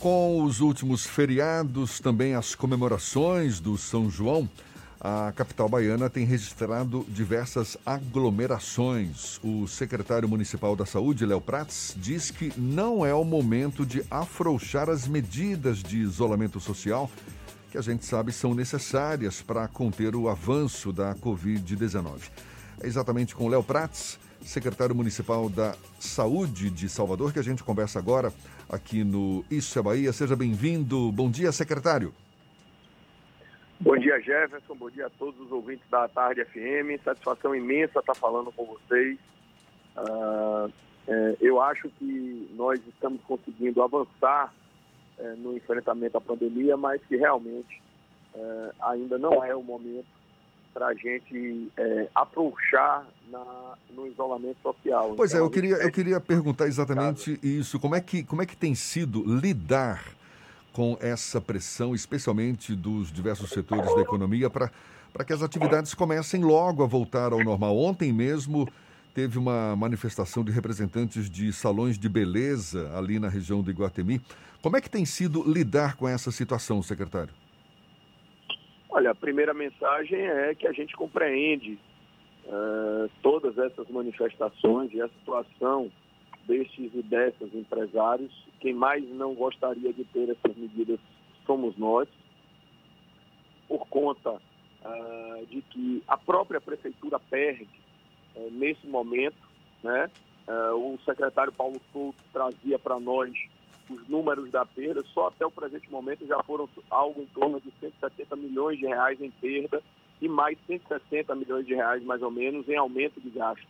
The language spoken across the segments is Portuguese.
Com os últimos feriados, também as comemorações do São João, a capital baiana tem registrado diversas aglomerações. O secretário municipal da Saúde, Léo Prats, diz que não é o momento de afrouxar as medidas de isolamento social que a gente sabe são necessárias para conter o avanço da Covid-19. É exatamente com Léo Prats, secretário municipal da Saúde de Salvador, que a gente conversa agora aqui no Isso é Bahia. Seja bem-vindo. Bom dia, secretário. Bom dia, Jefferson. Bom dia a todos os ouvintes da Tarde FM. Satisfação imensa estar falando com vocês. Uh, é, eu acho que nós estamos conseguindo avançar é, no enfrentamento à pandemia, mas que realmente é, ainda não é o momento para a gente é, na, no isolamento social. Pois então, é, eu queria, eu queria perguntar exatamente isso. Como é, que, como é que tem sido lidar com essa pressão, especialmente dos diversos setores da economia, para que as atividades comecem logo a voltar ao normal? Ontem mesmo teve uma manifestação de representantes de salões de beleza ali na região do Iguatemi. Como é que tem sido lidar com essa situação, secretário? Olha, a primeira mensagem é que a gente compreende uh, todas essas manifestações e a situação destes e dessas empresários. Quem mais não gostaria de ter essas medidas somos nós, por conta uh, de que a própria prefeitura perde uh, nesse momento. Né? o secretário Paulo Souto trazia para nós os números da perda, só até o presente momento já foram algo em torno de 170 milhões de reais em perda e mais 160 milhões de reais, mais ou menos, em aumento de gasto.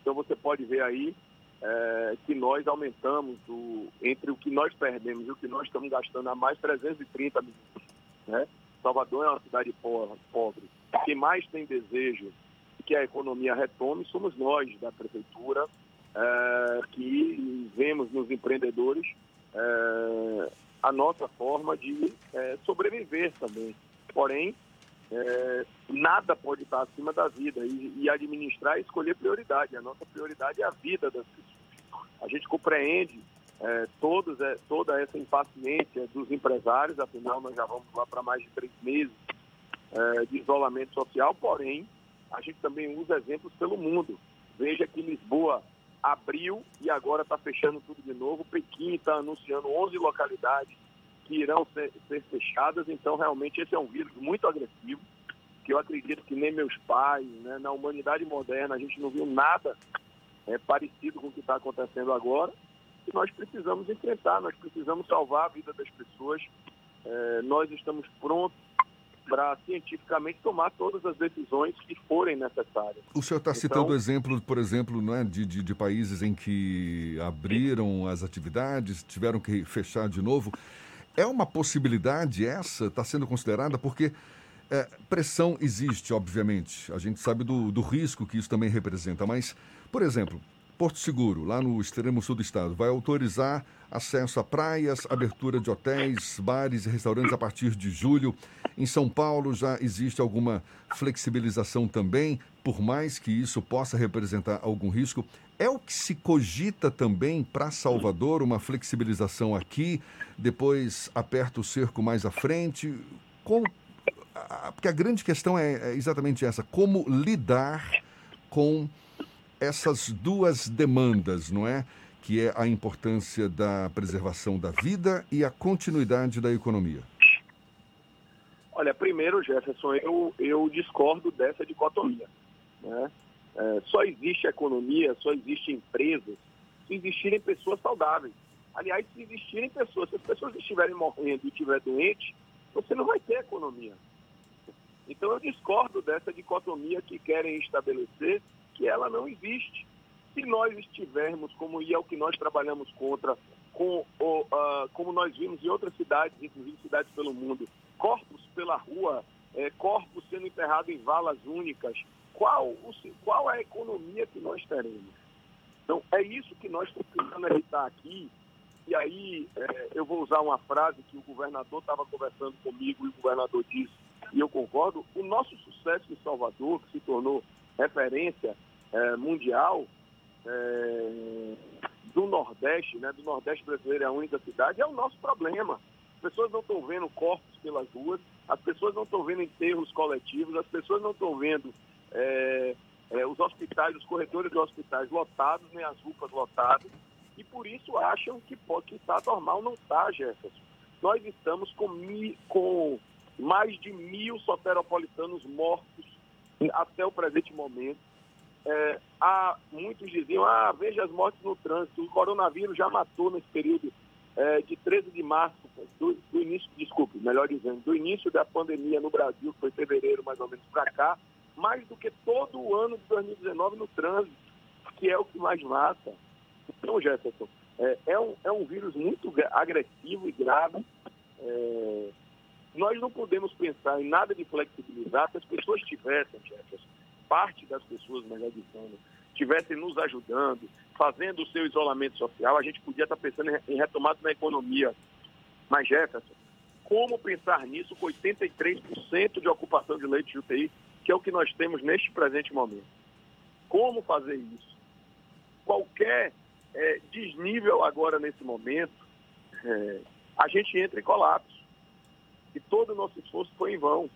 Então você pode ver aí é, que nós aumentamos o, entre o que nós perdemos e o que nós estamos gastando a mais 330 milhões. Né? Salvador é uma cidade pobre. Quem mais tem desejo que a economia retome somos nós, da prefeitura, é, que vemos nos empreendedores é, a nossa forma de é, sobreviver também. Porém, é, nada pode estar acima da vida e, e administrar e escolher prioridade. A nossa prioridade é a vida das pessoas. A gente compreende é, todos, é, toda essa impaciência dos empresários, afinal nós já vamos lá para mais de três meses é, de isolamento social, porém a gente também usa exemplos pelo mundo. Veja que Lisboa abriu e agora está fechando tudo de novo. Pequim está anunciando 11 localidades que irão ser, ser, fechadas. Então, realmente, esse é um vírus muito agressivo, que eu acredito que nem meus pais, né, na humanidade moderna, a gente não viu nada é, parecido com o que está acontecendo agora. E nós precisamos enfrentar, nós precisamos salvar a vida das pessoas. É, nós estamos prontos para cientificamente tomar todas as decisões que forem necessárias. O senhor está então, citando exemplo, por exemplo, né, de, de, de, países em que abriram as atividades, tiveram que fechar de novo. É uma possibilidade essa? Está sendo considerada? Porque é, pressão existe, obviamente. A gente sabe do, do risco que isso também representa. Mas, por exemplo, Porto Seguro, lá no extremo sul do estado, vai autorizar acesso a praias, abertura de hotéis, bares e restaurantes a partir de julho. Em São Paulo já existe alguma flexibilização também, por mais que isso possa representar algum risco. É o que se cogita também para Salvador, uma flexibilização aqui, depois aperta o cerco mais à frente? Como... Porque a grande questão é, é exatamente essa: como lidar com essas duas demandas, não é? Que é a importância da preservação da vida e a continuidade da economia. Olha, primeiro, Jefferson, eu, eu discordo dessa dicotomia. Né? É, só existe economia, só existe empresas se existirem pessoas saudáveis. Aliás, se existirem pessoas, se as pessoas estiverem morrendo e estiver doente, você não vai ter economia. Então eu discordo dessa dicotomia que querem estabelecer que ela não existe. Se nós estivermos, como e é o que nós trabalhamos contra, com, o, uh, como nós vimos em outras cidades, inclusive cidades pelo mundo, corpos pela rua, é, corpos sendo enterrados em valas únicas, qual, o, qual é a economia que nós teremos? Então, é isso que nós tentando evitar aqui. E aí, é, eu vou usar uma frase que o governador estava conversando comigo e o governador disse, e eu concordo: o nosso sucesso em Salvador, que se tornou referência é, mundial, é, do Nordeste, né, do Nordeste brasileiro é a única cidade, é o nosso problema. As pessoas não estão vendo corpos pelas ruas, as pessoas não estão vendo enterros coletivos, as pessoas não estão vendo é, é, os hospitais, os corredores dos hospitais lotados, nem as UPAs lotadas, e por isso acham que pode estar normal. Não está, Jefferson. Nós estamos com, mi, com mais de mil soteropolitanos mortos até o presente momento. É, há, muitos diziam, ah, veja as mortes no trânsito, o coronavírus já matou nesse período é, de 13 de março, do, do, início, desculpe, melhor dizendo, do início da pandemia no Brasil, que foi fevereiro mais ou menos para cá, mais do que todo o ano de 2019 no trânsito, que é o que mais mata. Então, Jefferson, é, é um, é um vírus muito agressivo e grave. É, nós não podemos pensar em nada de flexibilizar se as pessoas tivessem, Jefferson, parte das pessoas, melhor dizendo, estivessem nos ajudando, fazendo o seu isolamento social, a gente podia estar pensando em retomada na economia. Mas, Jefferson, como pensar nisso com 83% de ocupação de leite de UTI, que é o que nós temos neste presente momento? Como fazer isso? Qualquer é, desnível agora nesse momento, é, a gente entra em colapso. E todo o nosso esforço foi em vão.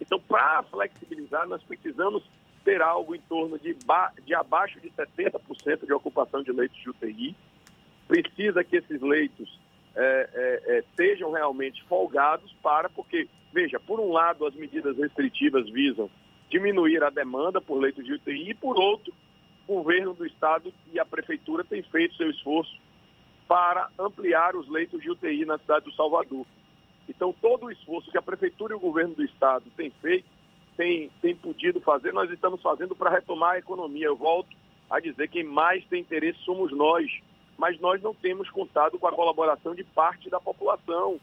Então, para flexibilizar, nós precisamos ter algo em torno de, de abaixo de 70% de ocupação de leitos de UTI. Precisa que esses leitos é, é, é, estejam realmente folgados para, porque, veja, por um lado, as medidas restritivas visam diminuir a demanda por leitos de UTI e, por outro, o governo do estado e a prefeitura têm feito seu esforço para ampliar os leitos de UTI na cidade do Salvador. Então, todo o esforço que a Prefeitura e o governo do Estado têm feito, têm, têm podido fazer, nós estamos fazendo para retomar a economia. Eu volto a dizer que quem mais tem interesse somos nós, mas nós não temos contado com a colaboração de parte da população.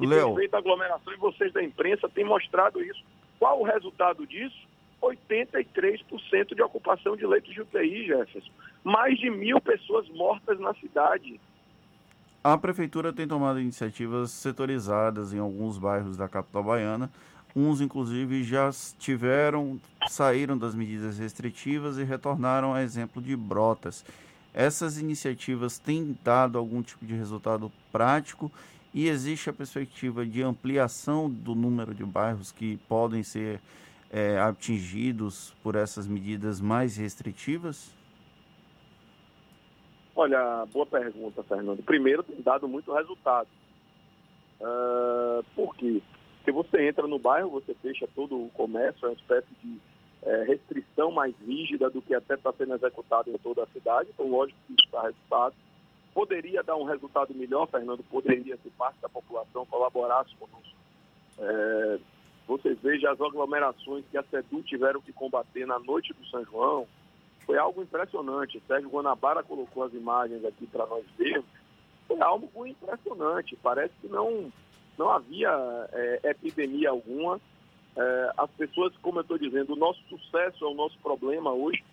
E Leo. tem feito aglomeração e vocês da imprensa têm mostrado isso. Qual o resultado disso? 83% de ocupação de leitos de UTI, Jefferson. Mais de mil pessoas mortas na cidade. A prefeitura tem tomado iniciativas setorizadas em alguns bairros da capital baiana. Uns, inclusive, já tiveram, saíram das medidas restritivas e retornaram a exemplo de Brotas. Essas iniciativas têm dado algum tipo de resultado prático e existe a perspectiva de ampliação do número de bairros que podem ser é, atingidos por essas medidas mais restritivas? Olha, boa pergunta, Fernando. Primeiro, tem dado muito resultado. Uh, por quê? Porque você entra no bairro, você fecha todo o comércio, é uma espécie de é, restrição mais rígida do que até está sendo executado em toda a cidade. Então, lógico que isso dá resultado. Poderia dar um resultado melhor, Fernando, poderia, se parte da população colaborasse conosco. É, vocês vejam as aglomerações que a SEDU tiveram que combater na noite do São João, foi algo impressionante. Sérgio Guanabara colocou as imagens aqui para nós vermos. Foi algo impressionante. Parece que não, não havia é, epidemia alguma. É, as pessoas, como eu estou dizendo, o nosso sucesso é o nosso problema hoje.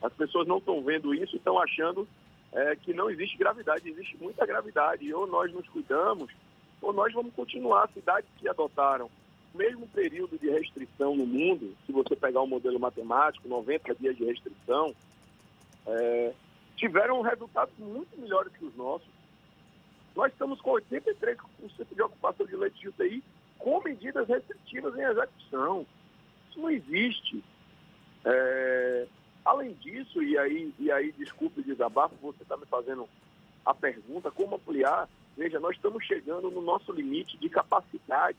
As pessoas não estão vendo isso e estão achando é, que não existe gravidade. Existe muita gravidade. Ou nós nos cuidamos, ou nós vamos continuar. Cidades que adotaram mesmo período de restrição no mundo, se você pegar o modelo matemático, 90 dias de restrição, é, tiveram resultados muito melhores que os nossos. Nós estamos com 83% de ocupação de leitos de UTI com medidas restritivas em execução. Isso não existe. É, além disso, e aí, e aí desculpe o desabafo, você está me fazendo a pergunta, como ampliar? Veja, nós estamos chegando no nosso limite de capacidade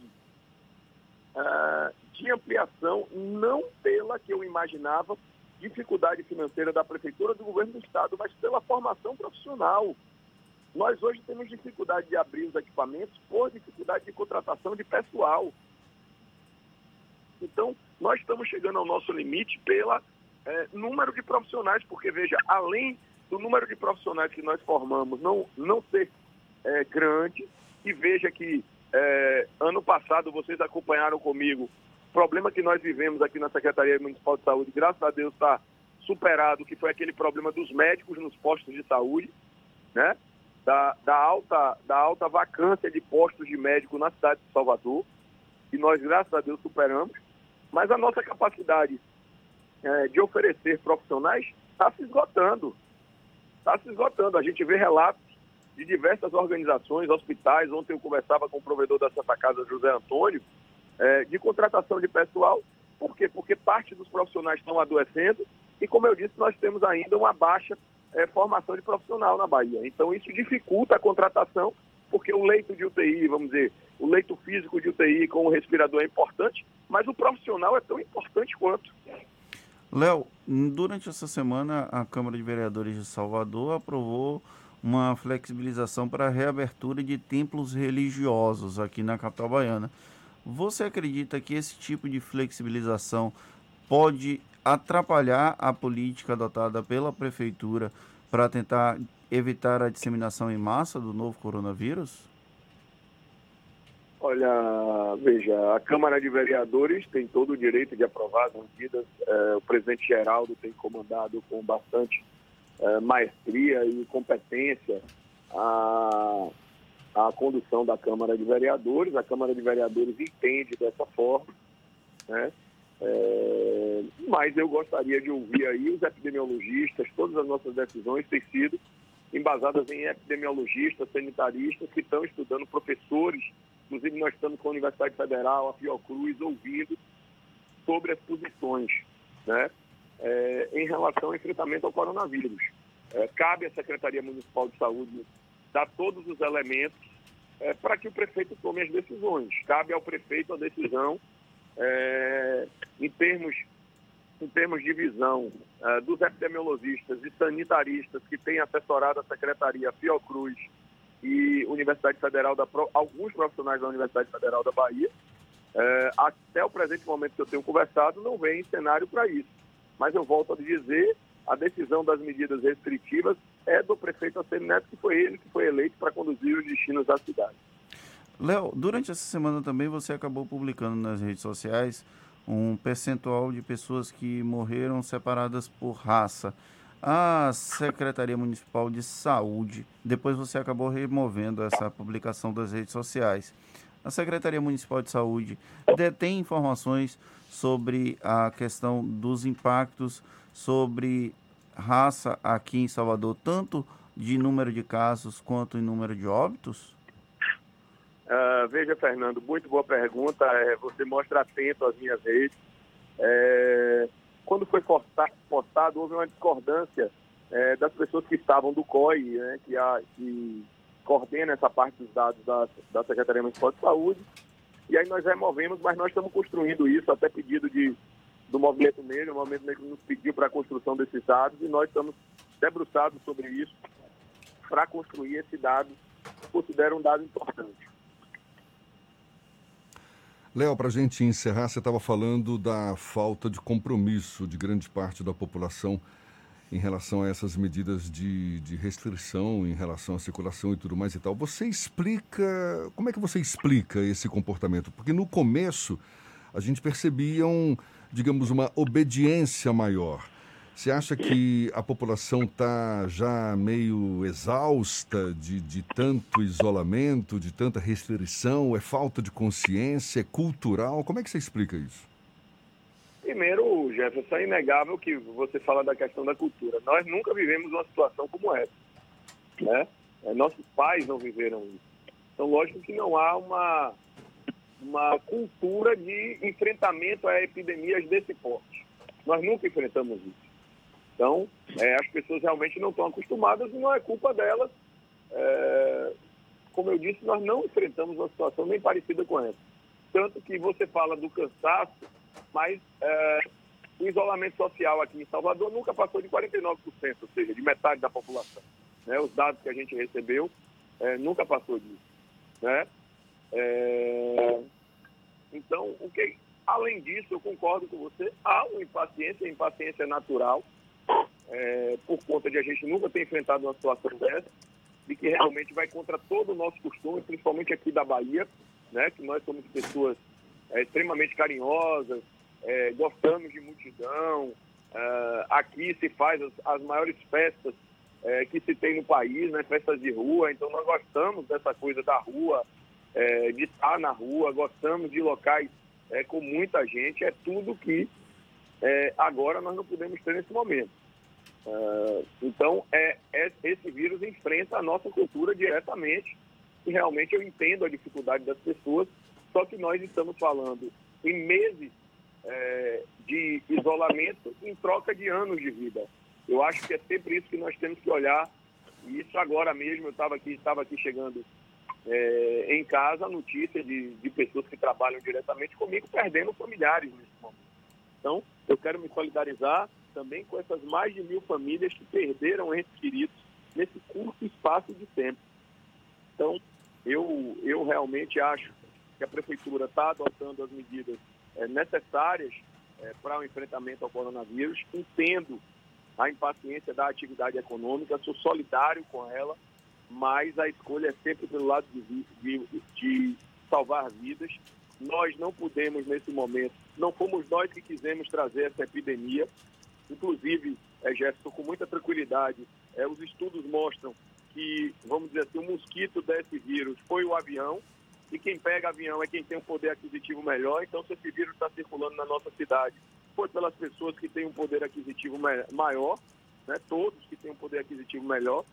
uh, de ampliação, não pela que eu imaginava dificuldade financeira da prefeitura, do governo do estado, mas pela formação profissional. Nós hoje temos dificuldade de abrir os equipamentos por dificuldade de contratação de pessoal. Então, nós estamos chegando ao nosso limite pela é, número de profissionais, porque veja, além do número de profissionais que nós formamos não, não ser é, grande, e veja que é, ano passado, vocês acompanharam comigo o problema que nós vivemos aqui na Secretaria Municipal de Saúde, graças a Deus está superado, que foi aquele problema dos médicos nos postos de saúde, né? Da, da, alta, da alta vacância de postos de médico na cidade de Salvador, e nós, graças a Deus, superamos. Mas a nossa capacidade é, de oferecer profissionais está se esgotando. está se esgotando. A gente vê relatos de diversas organizações, hospitais. Ontem eu conversava com o provedor da Santa Casa, José Antônio, é, de contratação de pessoal. Por quê? Porque parte dos profissionais estão adoecendo e, como eu disse, nós temos ainda uma baixa é, formação de profissional na Bahia. Então, isso dificulta a contratação, porque o leito de UTI, vamos dizer, o leito físico de UTI com o respirador é importante, mas o profissional é tão importante quanto. Léo, durante essa semana, a Câmara de Vereadores de Salvador aprovou uma flexibilização para a reabertura de templos religiosos aqui na capital baiana. Você acredita que esse tipo de flexibilização pode atrapalhar a política adotada pela prefeitura para tentar evitar a disseminação em massa do novo coronavírus? Olha, veja, a Câmara de Vereadores tem todo o direito de aprovar as medidas. É, o presidente Geraldo tem comandado com bastante é, maestria e competência a, a condução da Câmara de Vereadores. A Câmara de Vereadores entende dessa forma, né? É, mas eu gostaria de ouvir aí os epidemiologistas, todas as nossas decisões têm sido embasadas em epidemiologistas, sanitaristas que estão estudando, professores, inclusive nós estamos com a Universidade Federal, a Fiocruz, ouvindo sobre as posições, né? É, em relação ao enfrentamento ao coronavírus. É, cabe à Secretaria Municipal de Saúde dar todos os elementos é, para que o prefeito tome as decisões. Cabe ao prefeito a decisão é, em, termos, em termos de visão é, dos epidemiologistas e sanitaristas que têm assessorado a Secretaria Fiocruz e Universidade Federal da alguns profissionais da Universidade Federal da Bahia. É, até o presente momento que eu tenho conversado, não vem cenário para isso. Mas eu volto a dizer, a decisão das medidas restritivas é do prefeito Assemi Neto, que foi ele que foi eleito para conduzir os destinos da cidade. Léo, durante essa semana também você acabou publicando nas redes sociais um percentual de pessoas que morreram separadas por raça. A Secretaria Municipal de Saúde, depois você acabou removendo essa publicação das redes sociais. A Secretaria Municipal de Saúde detém informações sobre a questão dos impactos sobre raça aqui em Salvador, tanto de número de casos quanto em número de óbitos? Uh, veja, Fernando, muito boa pergunta. É, você mostra atento às minhas redes. É, quando foi postado, houve uma discordância é, das pessoas que estavam do COI, né, que, a, que coordena essa parte dos dados da, da Secretaria Municipal de Saúde, e aí nós removemos, mas nós estamos construindo isso, até pedido de, do Movimento Negro, o Movimento Negro nos pediu para a construção desses dados, e nós estamos debruçados sobre isso para construir esse dado, considero um dado importante. Léo, para a gente encerrar, você estava falando da falta de compromisso de grande parte da população em relação a essas medidas de, de restrição em relação à circulação e tudo mais e tal. Você explica, como é que você explica esse comportamento? Porque no começo a gente percebia um, digamos, uma obediência maior. Você acha que a população está já meio exausta de, de tanto isolamento, de tanta restrição? É falta de consciência? É cultural? Como é que você explica isso? Primeiro, Jefferson, é inegável que você fala da questão da cultura. Nós nunca vivemos uma situação como essa. Né? É, nossos pais não viveram isso. Então, lógico que não há uma, uma cultura de enfrentamento a epidemias desse porte. Nós nunca enfrentamos isso. Então, é, as pessoas realmente não estão acostumadas e não é culpa delas. É, como eu disse, nós não enfrentamos uma situação nem parecida com essa. Tanto que você fala do cansaço, mas é, o isolamento social aqui em Salvador nunca passou de 49%, ou seja, de metade da população. Né? Os dados que a gente recebeu é, nunca passou disso. Né? É, então, o que, além disso, eu concordo com você, há uma impaciência, impaciência é natural, é, por conta de a gente nunca ter enfrentado uma situação dessa, e que realmente vai contra todo o nosso costume, principalmente aqui da Bahia, né, que nós somos pessoas é, extremamente carinhosas, é, gostamos de multidão. É, aqui se faz as, as maiores festas é, que se tem no país, né, festas de rua. Então nós gostamos dessa coisa da rua, é, de estar na rua, gostamos de locais é, com muita gente. É tudo que agora nós não podemos ter nesse momento. Uh, então, é, é, esse vírus enfrenta a nossa cultura diretamente e realmente eu entendo a dificuldade das pessoas, só que nós estamos falando em meses é, de isolamento em troca de anos de vida. Eu acho que é sempre isso que nós temos que olhar. E isso agora mesmo, eu estava aqui, estava aqui chegando é, em casa notícia de, de pessoas que trabalham diretamente comigo perdendo familiares nesse momento. Então, eu quero me solidarizar também com essas mais de mil famílias que perderam entes queridos nesse curto espaço de tempo. Então, eu, eu realmente acho que a Prefeitura está adotando as medidas necessárias é, para o enfrentamento ao coronavírus. Entendo a impaciência da atividade econômica, sou solidário com ela, mas a escolha é sempre pelo lado de, de, de salvar vidas. Nós não podemos, nesse momento, não fomos nós que quisemos trazer essa epidemia. Inclusive, é, Jefferson, com muita tranquilidade, é, os estudos mostram que, vamos dizer assim, o mosquito desse vírus foi o avião, e quem pega avião é quem tem um poder aquisitivo melhor. Então, se esse vírus está circulando na nossa cidade, foi pelas pessoas que têm um poder aquisitivo maior, né? todos que têm um poder aquisitivo melhor.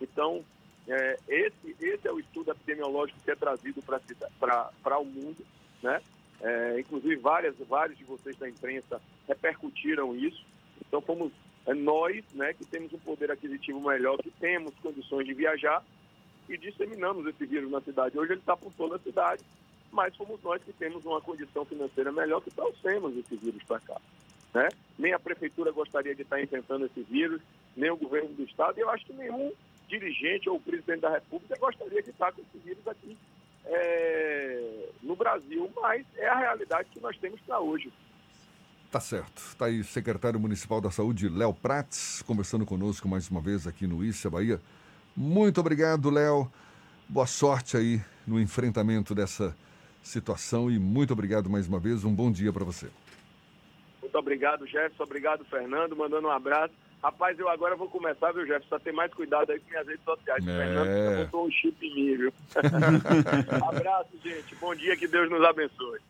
Então, é, esse, esse é o estudo epidemiológico que é trazido para o mundo. Né? É, inclusive, várias, vários de vocês da imprensa repercutiram isso. Então, fomos é, nós né, que temos um poder aquisitivo melhor, que temos condições de viajar, e disseminamos esse vírus na cidade. Hoje ele está por toda a cidade, mas fomos nós que temos uma condição financeira melhor que trouxemos esse vírus para cá. Né? Nem a prefeitura gostaria de estar enfrentando esse vírus, nem o governo do estado, e eu acho que nenhum dirigente ou presidente da república gostaria de estar com esse vírus aqui é, no Brasil, mas é a realidade que nós temos para hoje. Tá certo. Está aí o secretário municipal da saúde, Léo Prates, conversando conosco mais uma vez aqui no Issa Bahia. Muito obrigado, Léo. Boa sorte aí no enfrentamento dessa situação e muito obrigado mais uma vez. Um bom dia para você. Muito obrigado, Jefferson. Obrigado, Fernando. Mandando um abraço. Rapaz, eu agora vou começar, viu, Jefferson, a ter mais cuidado aí com minhas redes sociais. É. Fernando botou um chip em mim, viu? abraço, gente. Bom dia, que Deus nos abençoe.